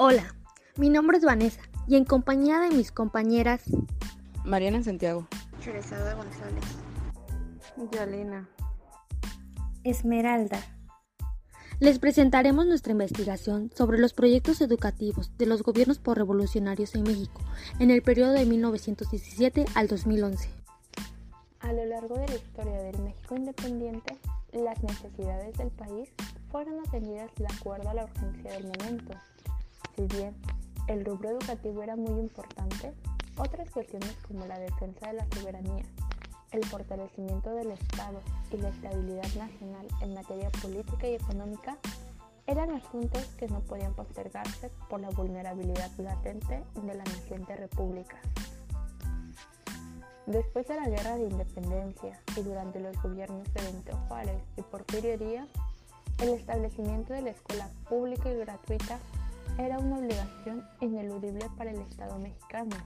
Hola, mi nombre es Vanessa y en compañía de mis compañeras Mariana Santiago, Teresada González, Yalena, Esmeralda. Les presentaremos nuestra investigación sobre los proyectos educativos de los gobiernos por revolucionarios en México en el periodo de 1917 al 2011. A lo largo de la historia del México independiente, las necesidades del país fueron atendidas de acuerdo a la urgencia del momento. Si bien el rubro educativo era muy importante, otras cuestiones como la defensa de la soberanía, el fortalecimiento del Estado y la estabilidad nacional en materia política y económica eran asuntos que no podían postergarse por la vulnerabilidad latente de la naciente república. Después de la Guerra de Independencia y durante los gobiernos de Benito Juárez y Porfirio Díaz, el establecimiento de la escuela pública y gratuita era una obligación ineludible para el Estado mexicano.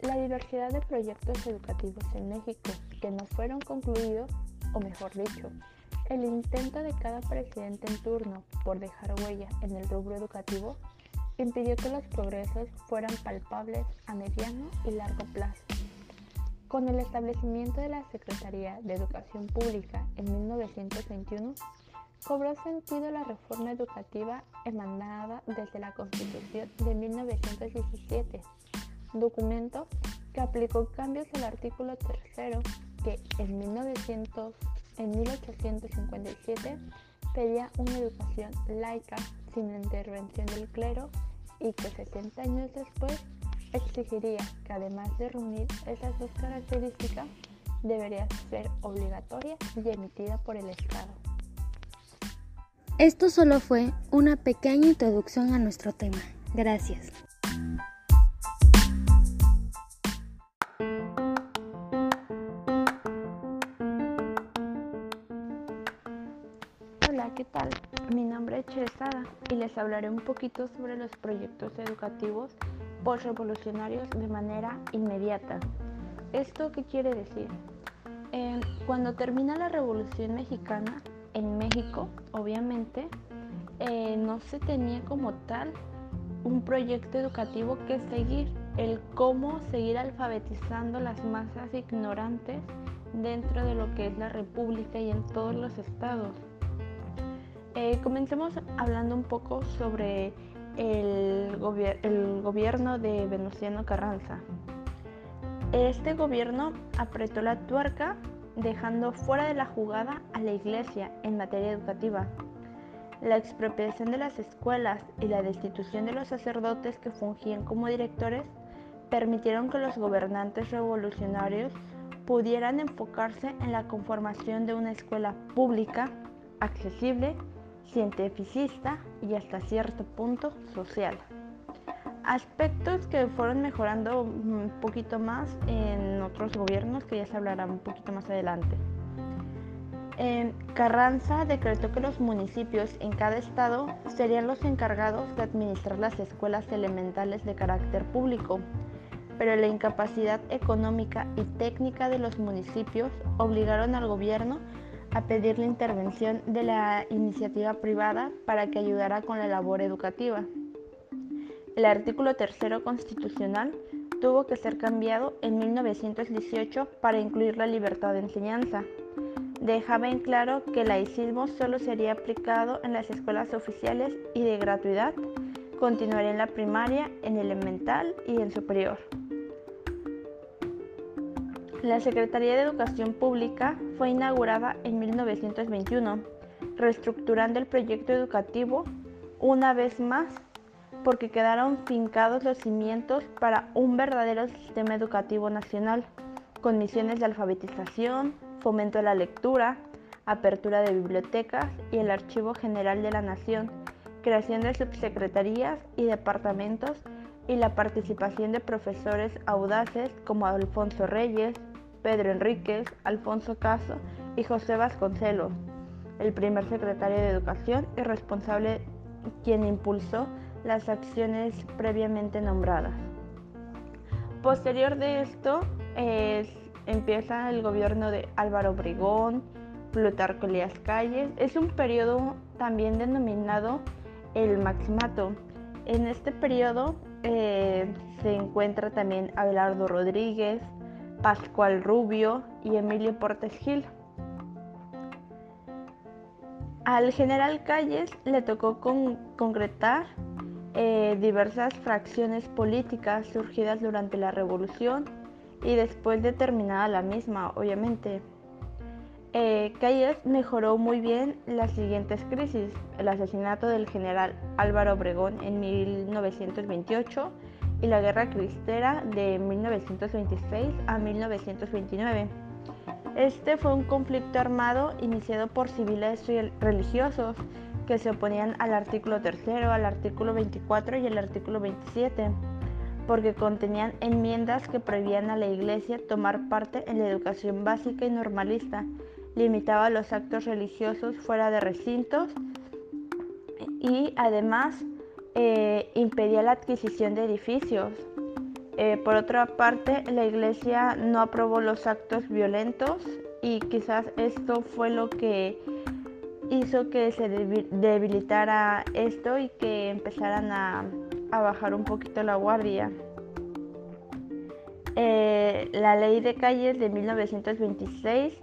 La diversidad de proyectos educativos en México que no fueron concluidos, o mejor dicho, el intento de cada presidente en turno por dejar huella en el rubro educativo impidió que los progresos fueran palpables a mediano y largo plazo. Con el establecimiento de la Secretaría de Educación Pública en 1921, cobró sentido la reforma educativa emanada desde la Constitución de 1917 documento que aplicó cambios al artículo tercero que en, 1900, en 1857 pedía una educación laica sin intervención del clero y que 60 años después exigiría que además de reunir esas dos características debería ser obligatoria y emitida por el Estado. Esto solo fue una pequeña introducción a nuestro tema. Gracias. Hola, ¿qué tal? Mi nombre es Cheresada y les hablaré un poquito sobre los proyectos educativos post-revolucionarios de manera inmediata. ¿Esto qué quiere decir? Eh, cuando termina la Revolución Mexicana, en México, obviamente, eh, no se tenía como tal un proyecto educativo que seguir, el cómo seguir alfabetizando las masas ignorantes dentro de lo que es la República y en todos los estados. Eh, comencemos hablando un poco sobre el, el gobierno de Venustiano Carranza. Este gobierno apretó la tuerca dejando fuera de la jugada a la Iglesia en materia educativa. La expropiación de las escuelas y la destitución de los sacerdotes que fungían como directores permitieron que los gobernantes revolucionarios pudieran enfocarse en la conformación de una escuela pública, accesible cientificista y hasta cierto punto social. Aspectos que fueron mejorando un poquito más en otros gobiernos que ya se hablará un poquito más adelante. Carranza decretó que los municipios en cada estado serían los encargados de administrar las escuelas elementales de carácter público, pero la incapacidad económica y técnica de los municipios obligaron al gobierno a pedir la intervención de la iniciativa privada para que ayudara con la labor educativa. El artículo tercero constitucional tuvo que ser cambiado en 1918 para incluir la libertad de enseñanza. Dejaba en claro que el laicismo solo sería aplicado en las escuelas oficiales y de gratuidad, continuaría en la primaria, en elemental y en superior. La Secretaría de Educación Pública fue inaugurada en 1921, reestructurando el proyecto educativo una vez más porque quedaron fincados los cimientos para un verdadero sistema educativo nacional, con misiones de alfabetización, fomento de la lectura, apertura de bibliotecas y el Archivo General de la Nación, creación de subsecretarías y departamentos y la participación de profesores audaces como Alfonso Reyes, Pedro Enríquez, Alfonso Caso y José Vasconcelos, el primer secretario de Educación y responsable quien impulsó las acciones previamente nombradas. Posterior de esto empieza el gobierno de Álvaro Obregón, Plutarco Elías Calles. Es un periodo también denominado el Maximato. En este periodo eh, se encuentra también Abelardo Rodríguez, Pascual Rubio y Emilio Portes Gil. Al general Calles le tocó concretar eh, diversas fracciones políticas surgidas durante la revolución y después de terminada la misma, obviamente. Eh, Calles mejoró muy bien las siguientes crisis, el asesinato del general Álvaro Obregón en 1928 y la guerra cristera de 1926 a 1929. Este fue un conflicto armado iniciado por civiles religiosos que se oponían al artículo 3, al artículo 24 y al artículo 27, porque contenían enmiendas que prohibían a la Iglesia tomar parte en la educación básica y normalista, limitaba los actos religiosos fuera de recintos y además eh, impedía la adquisición de edificios. Eh, por otra parte, la Iglesia no aprobó los actos violentos y quizás esto fue lo que hizo que se debilitara esto y que empezaran a, bajar un poquito la guardia. Eh, la ley de calles de 1926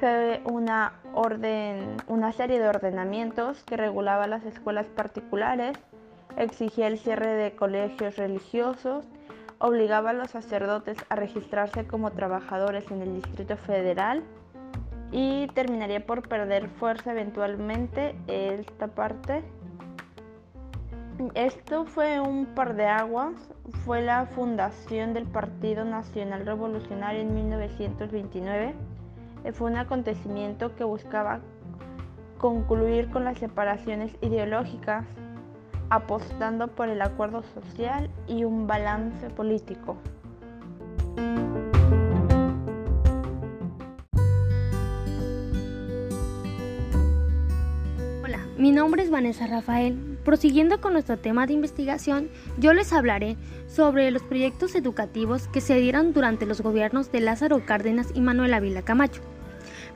fue una, orden, una serie de ordenamientos que regulaba las escuelas particulares, exigía el cierre de colegios religiosos, obligaba a los sacerdotes a registrarse como trabajadores en el Distrito Federal, y terminaría por perder fuerza eventualmente esta parte. Esto fue un par de aguas, fue la fundación del Partido Nacional Revolucionario en 1929. Eh, fue un acontecimiento que buscaba concluir con las separaciones ideológicas, apostando por el acuerdo social y un balance político. Mi nombre es Vanessa Rafael. Prosiguiendo con nuestro tema de investigación, yo les hablaré sobre los proyectos educativos que se dieron durante los gobiernos de Lázaro Cárdenas y Manuel Ávila Camacho.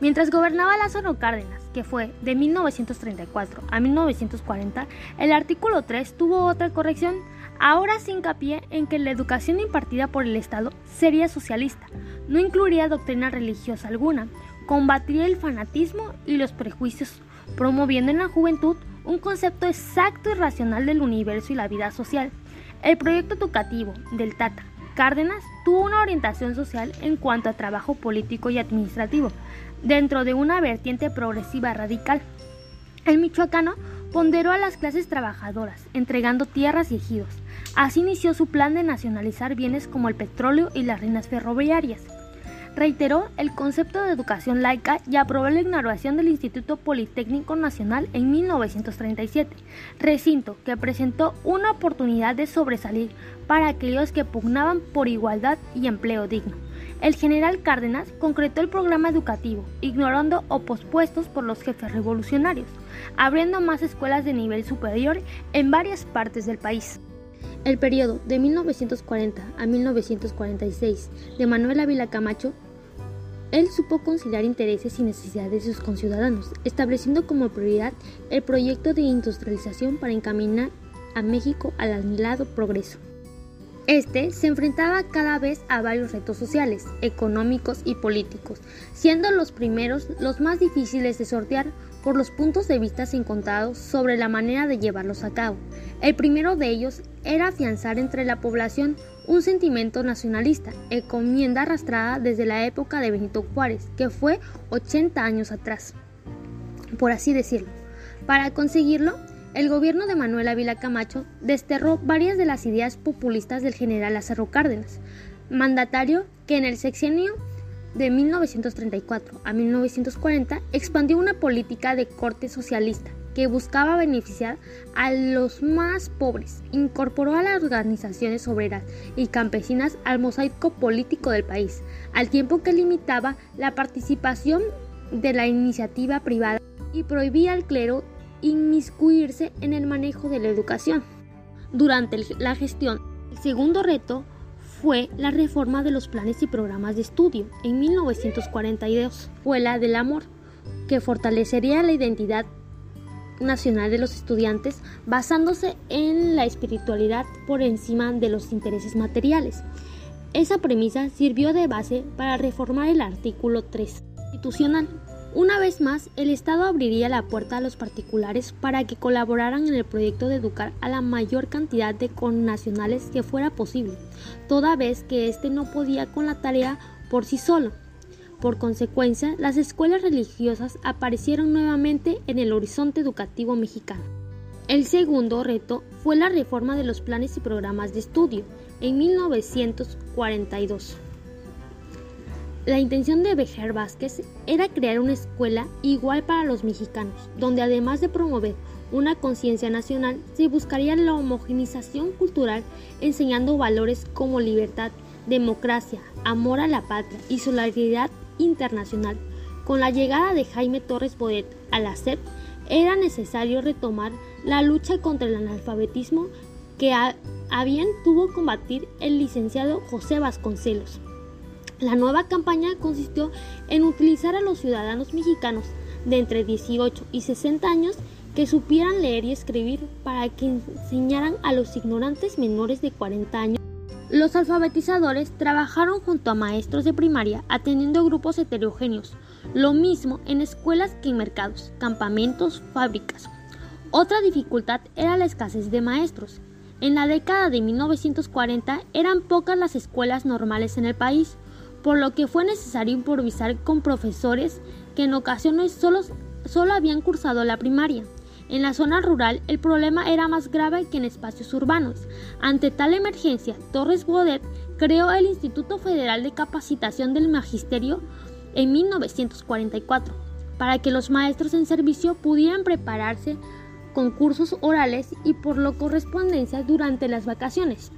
Mientras gobernaba Lázaro Cárdenas, que fue de 1934 a 1940, el artículo 3 tuvo otra corrección, ahora se hincapié en que la educación impartida por el Estado sería socialista, no incluiría doctrina religiosa alguna, combatía el fanatismo y los prejuicios promoviendo en la juventud un concepto exacto y racional del universo y la vida social. El proyecto educativo del Tata Cárdenas tuvo una orientación social en cuanto a trabajo político y administrativo, dentro de una vertiente progresiva radical. El michoacano ponderó a las clases trabajadoras, entregando tierras y ejidos. Así inició su plan de nacionalizar bienes como el petróleo y las reinas ferroviarias reiteró el concepto de educación laica y aprobó la inauguración del Instituto Politécnico Nacional en 1937, recinto que presentó una oportunidad de sobresalir para aquellos que pugnaban por igualdad y empleo digno. El general Cárdenas concretó el programa educativo, ignorando o pospuestos por los jefes revolucionarios, abriendo más escuelas de nivel superior en varias partes del país. El periodo de 1940 a 1946 de Manuel Ávila Camacho él supo conciliar intereses y necesidades de sus conciudadanos, estableciendo como prioridad el proyecto de industrialización para encaminar a México al anhelado progreso. Este se enfrentaba cada vez a varios retos sociales, económicos y políticos, siendo los primeros los más difíciles de sortear por los puntos de vista encontrados sobre la manera de llevarlos a cabo. El primero de ellos era afianzar entre la población un sentimiento nacionalista, encomienda arrastrada desde la época de Benito Juárez, que fue 80 años atrás, por así decirlo. Para conseguirlo, el gobierno de Manuel Ávila Camacho desterró varias de las ideas populistas del general Lázaro Cárdenas, mandatario que en el sexenio de 1934 a 1940 expandió una política de corte socialista que buscaba beneficiar a los más pobres, incorporó a las organizaciones obreras y campesinas al mosaico político del país, al tiempo que limitaba la participación de la iniciativa privada y prohibía al clero inmiscuirse en el manejo de la educación. Durante la gestión, el segundo reto fue la reforma de los planes y programas de estudio en 1942. Fue la del amor, que fortalecería la identidad nacional de los estudiantes basándose en la espiritualidad por encima de los intereses materiales. Esa premisa sirvió de base para reformar el artículo 3 constitucional. Una vez más, el Estado abriría la puerta a los particulares para que colaboraran en el proyecto de educar a la mayor cantidad de connacionales que fuera posible, toda vez que éste no podía con la tarea por sí solo. Por consecuencia, las escuelas religiosas aparecieron nuevamente en el horizonte educativo mexicano. El segundo reto fue la reforma de los planes y programas de estudio en 1942. La intención de Bejar Vázquez era crear una escuela igual para los mexicanos, donde además de promover una conciencia nacional, se buscaría la homogenización cultural enseñando valores como libertad, democracia, amor a la patria y solidaridad internacional. Con la llegada de Jaime Torres Bodet a la SEP, era necesario retomar la lucha contra el analfabetismo que a, bien tuvo combatir el licenciado José Vasconcelos. La nueva campaña consistió en utilizar a los ciudadanos mexicanos de entre 18 y 60 años que supieran leer y escribir para que enseñaran a los ignorantes menores de 40 años los alfabetizadores trabajaron junto a maestros de primaria atendiendo grupos heterogéneos, lo mismo en escuelas que en mercados, campamentos, fábricas. Otra dificultad era la escasez de maestros. En la década de 1940 eran pocas las escuelas normales en el país, por lo que fue necesario improvisar con profesores que en ocasiones solo, solo habían cursado la primaria. En la zona rural el problema era más grave que en espacios urbanos. Ante tal emergencia, Torres Bodet creó el Instituto Federal de Capacitación del Magisterio en 1944 para que los maestros en servicio pudieran prepararse con cursos orales y por correspondencia durante las vacaciones.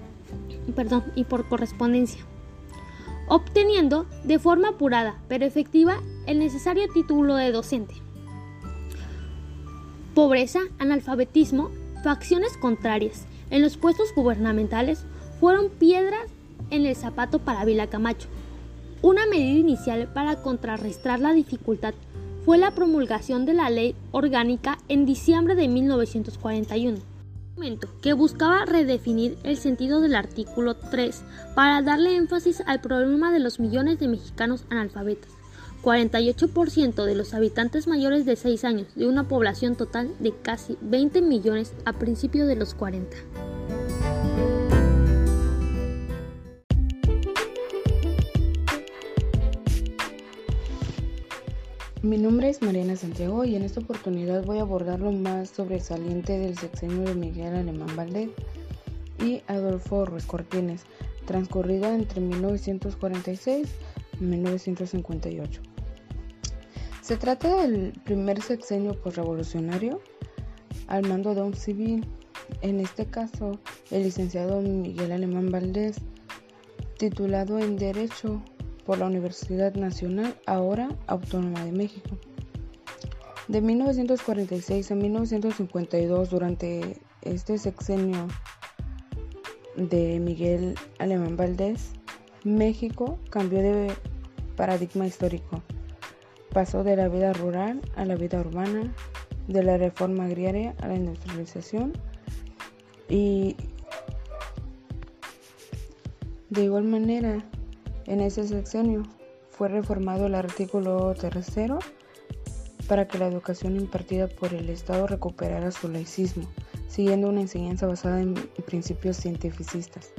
Perdón, y por correspondencia. Obteniendo de forma apurada pero efectiva el necesario título de docente. Pobreza, analfabetismo, facciones contrarias en los puestos gubernamentales fueron piedras en el zapato para Vila Camacho. Una medida inicial para contrarrestar la dificultad fue la promulgación de la Ley Orgánica en diciembre de 1941, que buscaba redefinir el sentido del artículo 3 para darle énfasis al problema de los millones de mexicanos analfabetas. 48% de los habitantes mayores de 6 años de una población total de casi 20 millones a principios de los 40. Mi nombre es Mariana Santiago y en esta oportunidad voy a abordar lo más sobresaliente del sexenio de Miguel Alemán Valdés y Adolfo Ruiz Cortines, transcurrida entre 1946 y 1958. Se trata del primer sexenio postrevolucionario al mando de un civil, en este caso el licenciado Miguel Alemán Valdés, titulado en Derecho por la Universidad Nacional, ahora Autónoma de México. De 1946 a 1952, durante este sexenio de Miguel Alemán Valdés, México cambió de paradigma histórico Pasó de la vida rural a la vida urbana, de la reforma agraria a la industrialización y de igual manera en ese sexenio fue reformado el artículo tercero para que la educación impartida por el Estado recuperara su laicismo, siguiendo una enseñanza basada en principios cientificistas.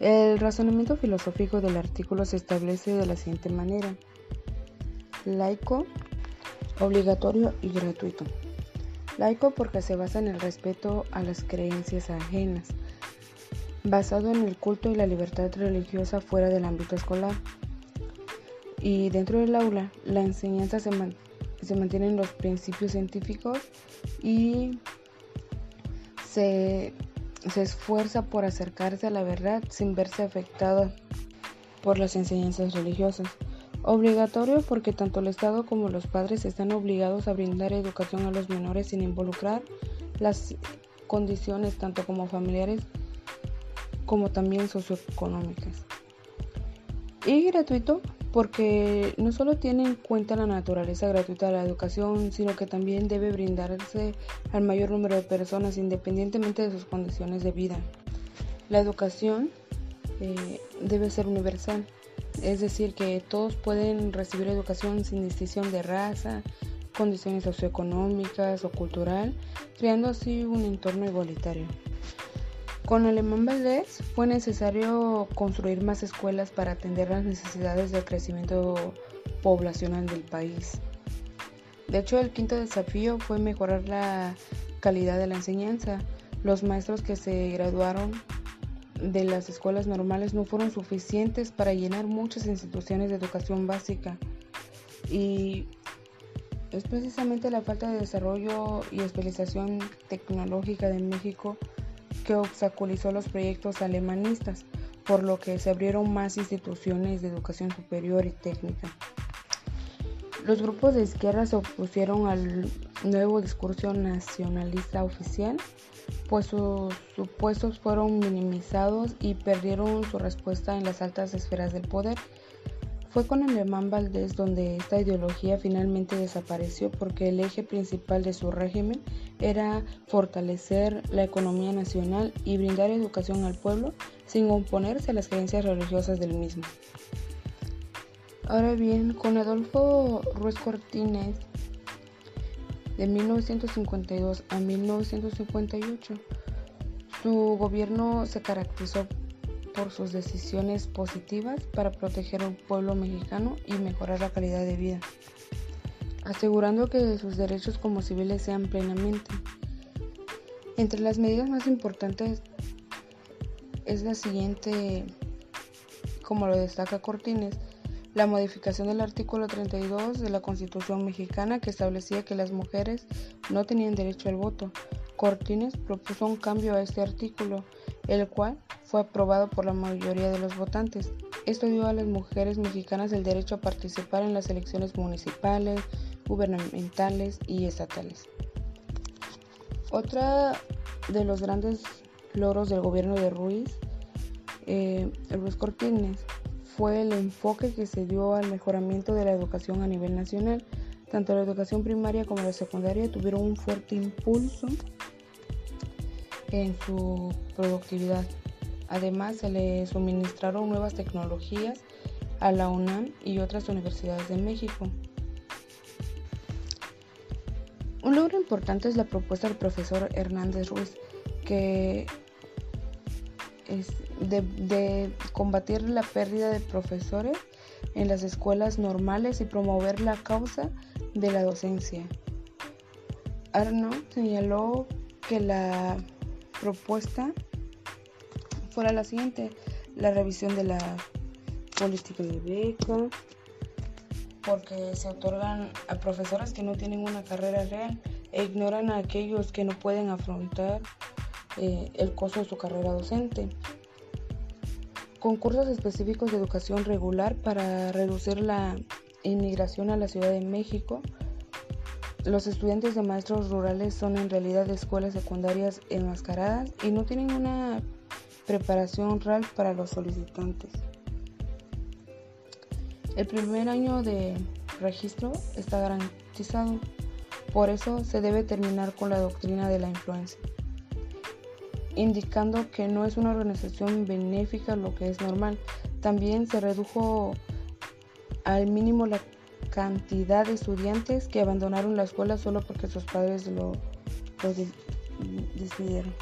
El razonamiento filosófico del artículo se establece de la siguiente manera laico, obligatorio y gratuito. Laico porque se basa en el respeto a las creencias ajenas, basado en el culto y la libertad religiosa fuera del ámbito escolar. Y dentro del aula, la enseñanza se, se mantiene en los principios científicos y se, se esfuerza por acercarse a la verdad sin verse afectado por las enseñanzas religiosas. Obligatorio porque tanto el Estado como los padres están obligados a brindar educación a los menores sin involucrar las condiciones tanto como familiares como también socioeconómicas. Y gratuito porque no solo tiene en cuenta la naturaleza gratuita de la educación, sino que también debe brindarse al mayor número de personas independientemente de sus condiciones de vida. La educación eh, debe ser universal, es decir, que todos pueden recibir educación sin distinción de raza, condiciones socioeconómicas o cultural, creando así un entorno igualitario. Con Alemán Valdés fue necesario construir más escuelas para atender las necesidades del crecimiento poblacional del país. De hecho, el quinto desafío fue mejorar la calidad de la enseñanza. Los maestros que se graduaron de las escuelas normales no fueron suficientes para llenar muchas instituciones de educación básica. Y es precisamente la falta de desarrollo y especialización tecnológica de México que obstaculizó los proyectos alemanistas, por lo que se abrieron más instituciones de educación superior y técnica. Los grupos de izquierda se opusieron al nuevo discurso nacionalista oficial, pues sus supuestos fueron minimizados y perdieron su respuesta en las altas esferas del poder. Fue con Alemán Valdés donde esta ideología finalmente desapareció porque el eje principal de su régimen era fortalecer la economía nacional y brindar educación al pueblo sin oponerse a las creencias religiosas del mismo. Ahora bien, con Adolfo Ruiz Cortines de 1952 a 1958, su gobierno se caracterizó por sus decisiones positivas para proteger al pueblo mexicano y mejorar la calidad de vida, asegurando que sus derechos como civiles sean plenamente. Entre las medidas más importantes es la siguiente, como lo destaca Cortines, la modificación del artículo 32 de la Constitución mexicana que establecía que las mujeres no tenían derecho al voto. Cortines propuso un cambio a este artículo, el cual fue aprobado por la mayoría de los votantes. Esto dio a las mujeres mexicanas el derecho a participar en las elecciones municipales, gubernamentales y estatales. Otra de los grandes logros del gobierno de Ruiz, eh, Cortines, fue el enfoque que se dio al mejoramiento de la educación a nivel nacional. Tanto la educación primaria como la secundaria tuvieron un fuerte impulso en su productividad. Además, se le suministraron nuevas tecnologías a la UNAM y otras universidades de México. Un logro importante es la propuesta del profesor Hernández Ruiz, que es de, combatir la pérdida de profesores en las escuelas normales y promover la causa de la docencia. Arno señaló que la propuesta fuera la siguiente, la revisión de la política de beca, porque se otorgan a profesores que no tienen una carrera real e ignoran a aquellos que no pueden afrontar eh, el costo de su carrera docente. Concursos específicos de educación regular para reducir la inmigración a la Ciudad de México. Los estudiantes de maestros rurales son en realidad escuelas secundarias enmascaradas y no tienen una Preparación real para los solicitantes. El primer año de registro está garantizado, por eso se debe terminar con la doctrina de la influencia, indicando que no es una organización benéfica lo que es normal. También se redujo al mínimo la cantidad de estudiantes que abandonaron la escuela solo porque sus padres lo, decidieron.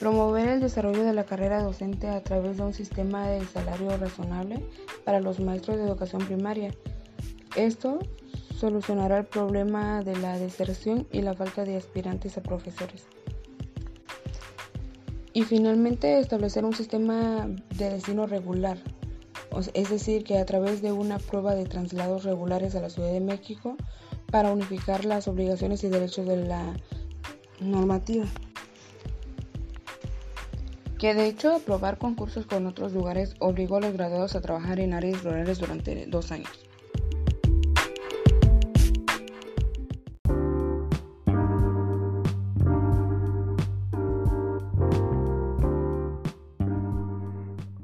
Promover el desarrollo de la carrera docente a través de un sistema de salario razonable para los maestros de educación primaria. Esto solucionará el problema de la deserción y la falta de aspirantes a profesores. Y finalmente establecer un sistema de destino regular, es decir, que a través de una prueba de traslados regulares a la Ciudad de México para unificar las obligaciones y derechos de la normativa que de hecho aprobar concursos con otros lugares obligó a los graduados a trabajar en áreas rurales durante dos años.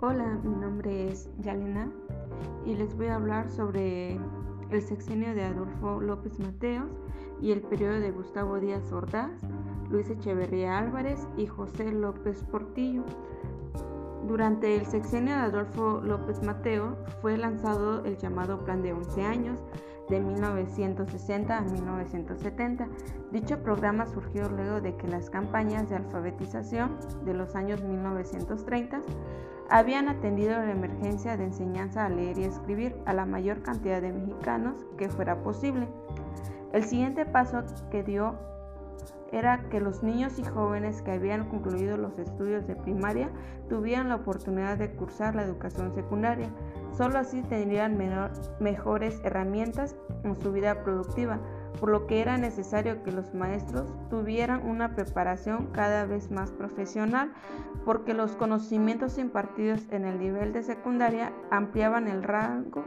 Hola, mi nombre es Yalena y les voy a hablar sobre el sexenio de Adolfo López Mateos y el periodo de Gustavo Díaz Ordaz, Luis Echeverría Álvarez y José López Portillo. Durante el sexenio de Adolfo López Mateo fue lanzado el llamado Plan de 11 años de 1960 a 1970. Dicho programa surgió luego de que las campañas de alfabetización de los años 1930 habían atendido la emergencia de enseñanza a leer y escribir a la mayor cantidad de mexicanos que fuera posible. El siguiente paso que dio era que los niños y jóvenes que habían concluido los estudios de primaria tuvieran la oportunidad de cursar la educación secundaria. Solo así tendrían mejores herramientas en su vida productiva, por lo que era necesario que los maestros tuvieran una preparación cada vez más profesional, porque los conocimientos impartidos en el nivel de secundaria ampliaban el rango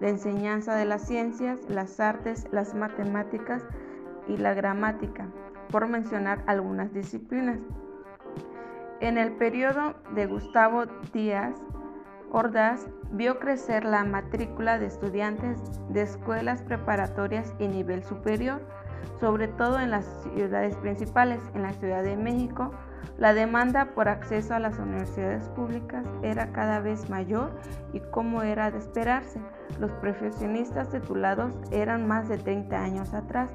de enseñanza de las ciencias, las artes, las matemáticas y la gramática por mencionar algunas disciplinas. En el periodo de Gustavo Díaz Ordaz vio crecer la matrícula de estudiantes de escuelas preparatorias y nivel superior, sobre todo en las ciudades principales. En la Ciudad de México, la demanda por acceso a las universidades públicas era cada vez mayor y como era de esperarse, los profesionistas titulados eran más de 30 años atrás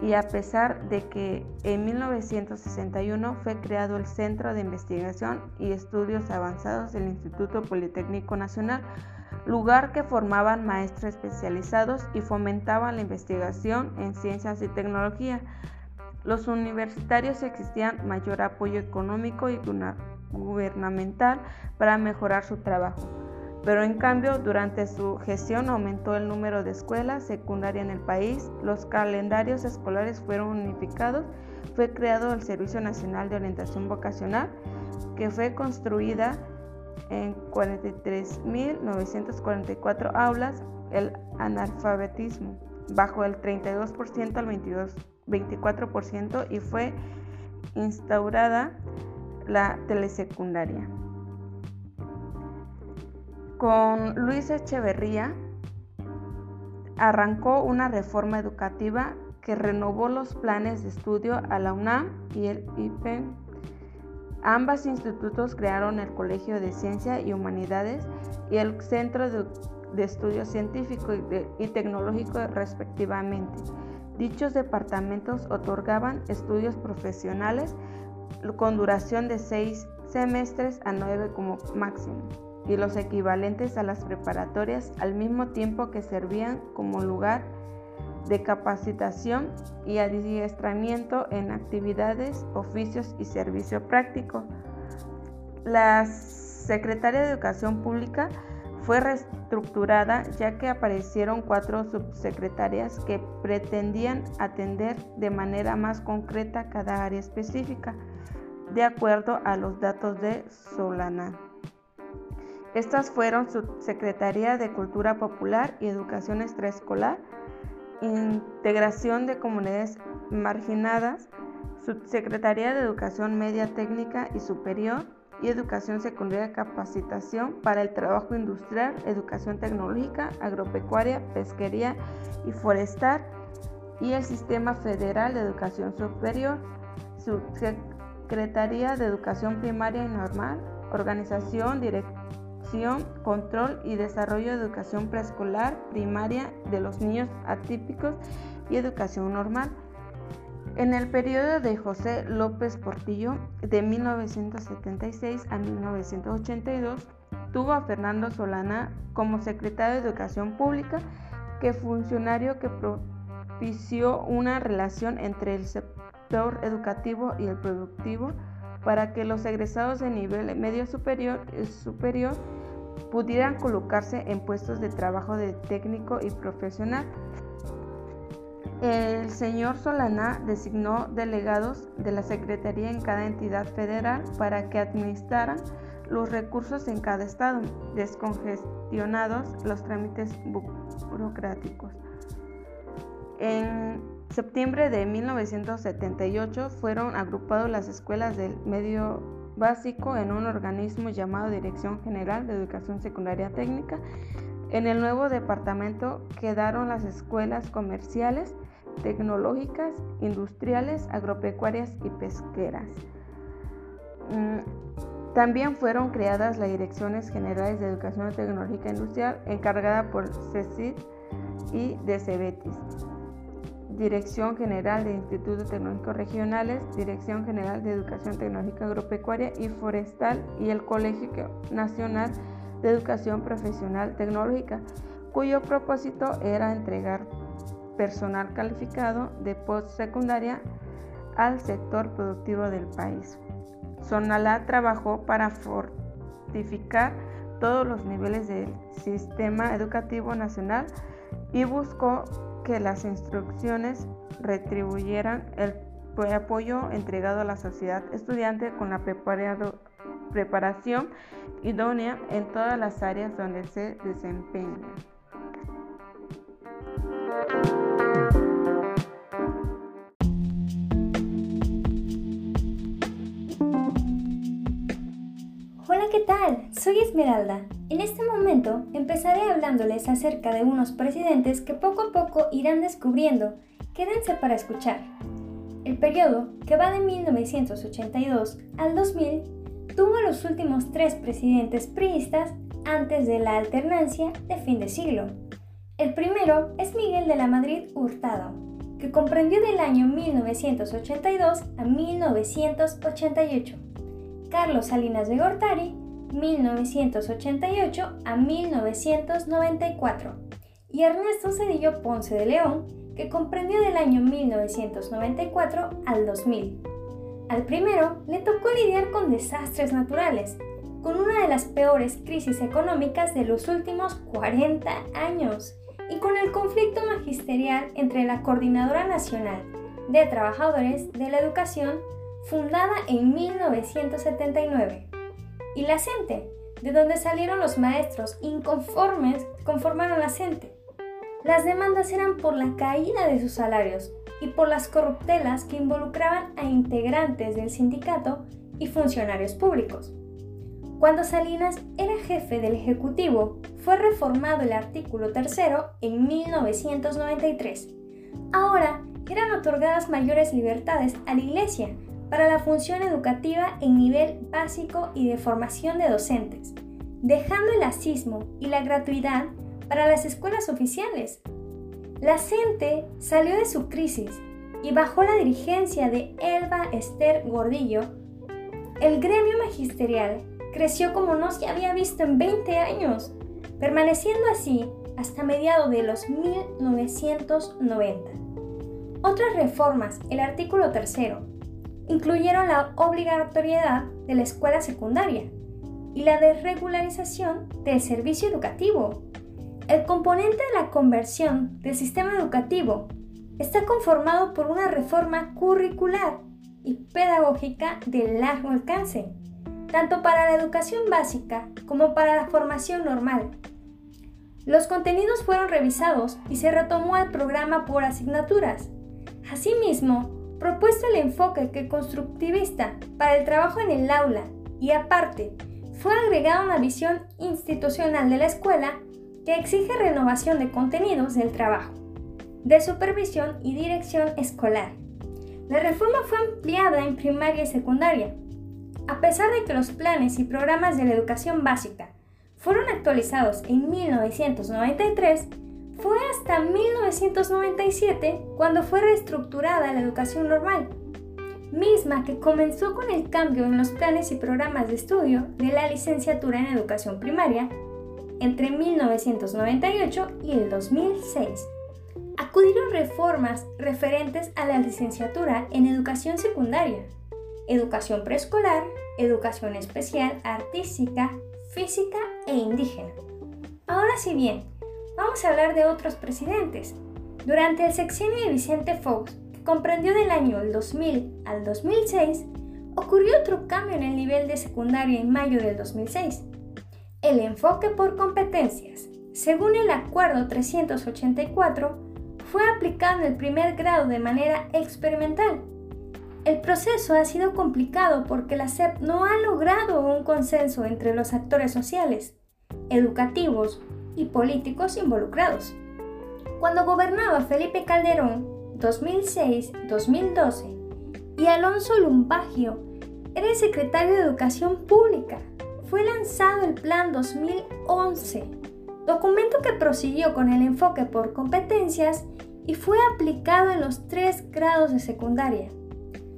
y a pesar de que en 1961 fue creado el Centro de Investigación y Estudios Avanzados del Instituto Politécnico Nacional, lugar que formaban maestros especializados y fomentaban la investigación en ciencias y tecnología. Los universitarios existían mayor apoyo económico y gubernamental para mejorar su trabajo pero en cambio durante su gestión aumentó el número de escuelas secundarias en el país, los calendarios escolares fueron unificados, fue creado el Servicio Nacional de Orientación Vocacional, que fue construida en 43.944 aulas, el analfabetismo bajo el 32% al 22, 24% y fue instaurada la telesecundaria. Con Luis Echeverría arrancó una reforma educativa que renovó los planes de estudio a la UNAM y el IPE. Ambos institutos crearon el Colegio de Ciencia y Humanidades y el Centro de, Estudios Científico y, y Tecnológico respectivamente. Dichos departamentos otorgaban estudios profesionales con duración de seis semestres a nueve como máximo y los equivalentes a las preparatorias al mismo tiempo que servían como lugar de capacitación y adiestramiento en actividades, oficios y servicio práctico. La Secretaría de Educación Pública fue reestructurada ya que aparecieron cuatro subsecretarias que pretendían atender de manera más concreta cada área específica, de acuerdo a los datos de Solana. Estas fueron Subsecretaría de Cultura Popular y Educación Extraescolar, Integración de Comunidades Marginadas, Subsecretaría de Educación Media Técnica y Superior y Educación Secundaria Capacitación para el Trabajo Industrial, Educación Tecnológica, Agropecuaria, Pesquería y Forestal y el Sistema Federal de Educación Superior, Subsecretaría de Educación Primaria y Normal, Organización, Control y desarrollo de educación preescolar, primaria de los niños atípicos y educación normal. En el periodo de José López Portillo, de 1976 a 1982, tuvo a Fernando Solana como secretario de Educación Pública, que funcionario que propició una relación entre el sector educativo y el productivo para que los egresados de nivel medio superior, superior pudieran colocarse en puestos de trabajo de técnico y profesional. El señor Solana designó delegados de la Secretaría en cada entidad federal para que administraran los recursos en cada estado, descongestionados los trámites burocráticos. En septiembre de 1978 fueron agrupadas las escuelas del medio básico en un organismo llamado Dirección General de Educación Secundaria Técnica. En el nuevo departamento quedaron las escuelas comerciales, tecnológicas, industriales, agropecuarias y pesqueras. Mm, también fueron creadas las Direcciones Generales de Educación Tecnológica Industrial encargada por CECID y de Cebetis. Dirección General de Institutos Tecnológicos Regionales, Dirección General de Educación Tecnológica Agropecuaria y Forestal y el Colegio Nacional de Educación Profesional Tecnológica, cuyo propósito era entregar personal calificado de postsecundaria al sector productivo del país. Sonalá trabajó para fortificar todos los niveles del sistema educativo nacional y buscó que las instrucciones retribuyeran el apoyo entregado a la sociedad estudiante con la preparación idónea en todas las áreas donde se desempeña. Tal? Soy Esmeralda. En este momento empezaré hablándoles acerca de unos presidentes que poco a poco irán descubriendo. Quédense para escuchar. El periodo, que va de 1982 al 2000, tuvo los últimos tres presidentes priistas antes de la alternancia de fin de siglo. El primero es Miguel de la Madrid Hurtado, que comprendió del año 1982 a 1988. Carlos Salinas de Gortari, 1988 a 1994. Y Ernesto Cedillo Ponce de León, que comprendió del año 1994 al 2000. Al primero le tocó lidiar con desastres naturales, con una de las peores crisis económicas de los últimos 40 años y con el conflicto magisterial entre la Coordinadora Nacional de Trabajadores de la Educación, fundada en 1979, y la CENTE, de donde salieron los maestros inconformes conformaron la CENTE. Las demandas eran por la caída de sus salarios y por las corruptelas que involucraban a integrantes del sindicato y funcionarios públicos. Cuando Salinas era jefe del Ejecutivo, fue reformado el artículo 3 en 1993. Ahora eran otorgadas mayores libertades a la Iglesia para la función educativa en nivel básico y de formación de docentes, dejando el asismo y la gratuidad para las escuelas oficiales, la CENTE salió de su crisis y bajo la dirigencia de Elba Esther Gordillo, el gremio magisterial creció como no se había visto en 20 años, permaneciendo así hasta mediados de los 1990. Otras reformas, el artículo tercero, incluyeron la obligatoriedad de la escuela secundaria y la desregularización del servicio educativo, el componente de la conversión del sistema educativo está conformado por una reforma curricular y pedagógica de largo alcance, tanto para la educación básica como para la formación normal. Los contenidos fueron revisados y se retomó el programa por asignaturas. Asimismo, propuesto el enfoque que constructivista para el trabajo en el aula y aparte, fue agregada una visión institucional de la escuela que exige renovación de contenidos del trabajo, de supervisión y dirección escolar. La reforma fue ampliada en primaria y secundaria. A pesar de que los planes y programas de la educación básica fueron actualizados en 1993, fue hasta 1997 cuando fue reestructurada la educación normal, misma que comenzó con el cambio en los planes y programas de estudio de la licenciatura en educación primaria entre 1998 y el 2006. Acudieron reformas referentes a la licenciatura en educación secundaria, educación preescolar, educación especial, artística, física e indígena. Ahora sí bien, vamos a hablar de otros presidentes. Durante el sexenio de Vicente Fox, que comprendió del año 2000 al 2006, ocurrió otro cambio en el nivel de secundaria en mayo del 2006 el enfoque por competencias, según el Acuerdo 384, fue aplicado en el primer grado de manera experimental. El proceso ha sido complicado porque la SEP no ha logrado un consenso entre los actores sociales, educativos y políticos involucrados. Cuando gobernaba Felipe Calderón 2006-2012 y Alonso Lumbagio era el secretario de Educación Pública, fue lanzado el Plan 2011, documento que prosiguió con el enfoque por competencias y fue aplicado en los tres grados de secundaria.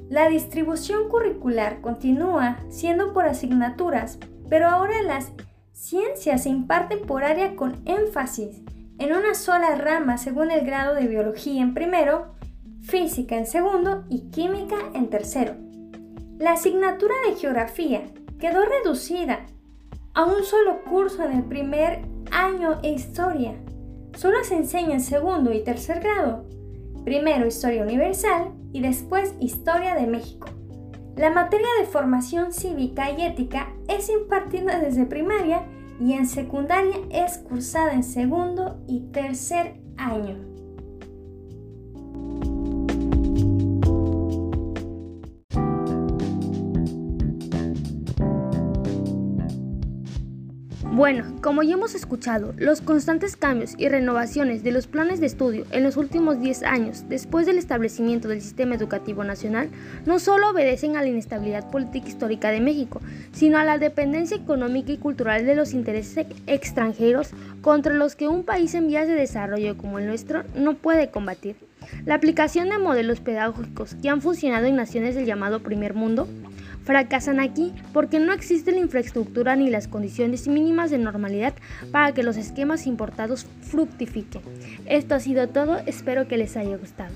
La distribución curricular continúa siendo por asignaturas, pero ahora las ciencias se imparten por área con énfasis en una sola rama según el grado de biología en primero, física en segundo y química en tercero. La asignatura de geografía quedó reducida a un solo curso en el primer año e historia. Solo se enseña en segundo y tercer grado. Primero historia universal y después historia de México. La materia de formación cívica y ética es impartida desde primaria y en secundaria es cursada en segundo y tercer año. Bueno, como ya hemos escuchado, los constantes cambios y renovaciones de los planes de estudio en los últimos 10 años después del establecimiento del sistema educativo nacional no solo obedecen a la inestabilidad política histórica de México, sino a la dependencia económica y cultural de los intereses extranjeros contra los que un país en vías de desarrollo como el nuestro no puede combatir. La aplicación de modelos pedagógicos que han funcionado en naciones del llamado primer mundo fracasan aquí porque no existe la infraestructura ni las condiciones mínimas de normalidad para que los esquemas importados fructifiquen. Esto ha sido todo, espero que les haya gustado.